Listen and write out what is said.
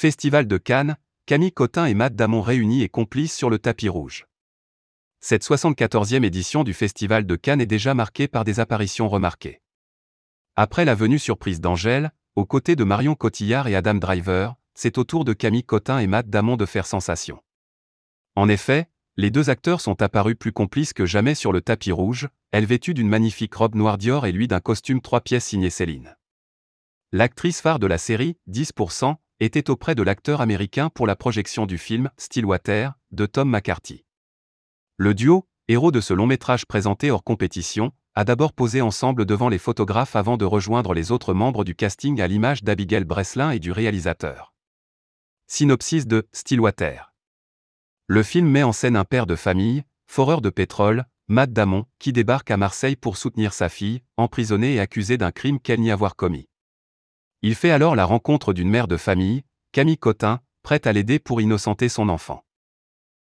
Festival de Cannes, Camille Cotin et Matt Damon réunis et complices sur le tapis rouge. Cette 74e édition du Festival de Cannes est déjà marquée par des apparitions remarquées. Après la venue surprise d'Angèle, aux côtés de Marion Cotillard et Adam Driver, c'est au tour de Camille Cotin et Matt Damon de faire sensation. En effet, les deux acteurs sont apparus plus complices que jamais sur le tapis rouge, elle vêtue d'une magnifique robe noire Dior et lui d'un costume trois pièces signé Céline. L'actrice phare de la série, 10%, était auprès de l'acteur américain pour la projection du film Stillwater de Tom McCarthy. Le duo, héros de ce long métrage présenté hors compétition, a d'abord posé ensemble devant les photographes avant de rejoindre les autres membres du casting à l'image d'Abigail Breslin et du réalisateur. Synopsis de Stillwater. Le film met en scène un père de famille, foreur de pétrole, Matt Damon, qui débarque à Marseille pour soutenir sa fille, emprisonnée et accusée d'un crime qu'elle n'y avoir commis. Il fait alors la rencontre d'une mère de famille, Camille Cotin, prête à l'aider pour innocenter son enfant.